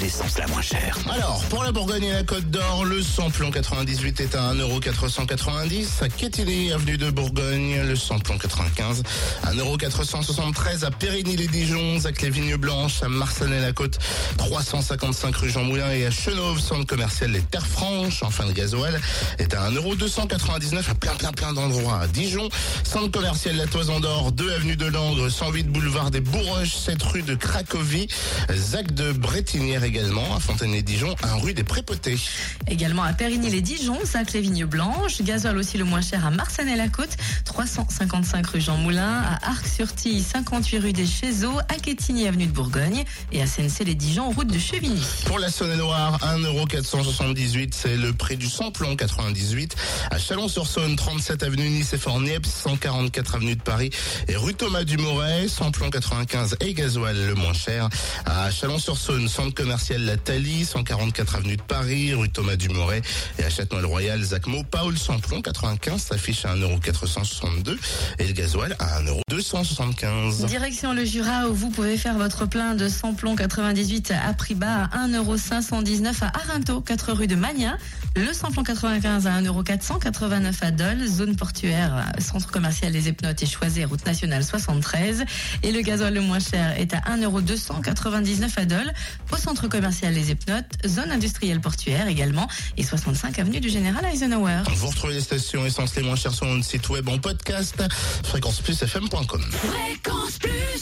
L'essence la moins chère Alors, pour la Bourgogne et la Côte d'Or, le samplon 98 est à 1,490€. À Quetigny, avenue de Bourgogne, le samplon 95, 1,473€ à Périgny-les-Dijon, à Clévigne-Blanche, à Marsanais-la-Côte, 355 rue Jean Moulin et à Chenauve, centre commercial Les Terres Franches, enfin le gasoil, est à 1,299€ à plein plein plein d'endroits. À Dijon, centre commercial La Toison d'Or, 2 avenue de Langres, 108 boulevard des Bourroches, 7 rue de Cracovie, Zac de Également, à Fontaine-les-Dijon, 1 rue des Prépotés. Également à Périgny-les-Dijon, sac les Vignes Blanches, gasoil aussi le moins cher à Marsanais-la-Côte, 355 rue Jean Moulin, à Arc-sur-Tille, 58 rue des Chézeaux, à Quetigny avenue de Bourgogne et à Sensey-les-Dijon, route de Chevigny. Pour la Saône-et-Loire, 1,478€, c'est le prix du samplon 98. À Chalon-sur-Saône, 37 avenue Nice et Fort-Niepce, 144 avenue de Paris et rue Thomas Dumoret, samplon 95 et gasoil le moins cher. À Chalon-sur-Saône, centre commercial Thalie, 144 avenue de Paris, rue Thomas Dumoret et à Châtenois-le-Royal, Zacmo, Paul samplon 95 s'affiche à 1,462€ et le gasoil à 1,275€. Direction le Jura où vous pouvez faire votre plein de samplon 98 à prix bas à 1,519€ à Arinto, 4 rue de Magnin. Le samplon 95 à 1,489€ à Dole, zone portuaire, centre commercial Les Epnotes et Choisé, route nationale 73. Et le gasoil le moins cher est à 1,299€ à Dole, au centre commercial Les Epnotes, zone industrielle portuaire également, et 65 avenue du Général Eisenhower. Vous retrouvez les stations essence les moins chères sur notre site web en podcast fréquenceplusfm.com. Fréquence Plus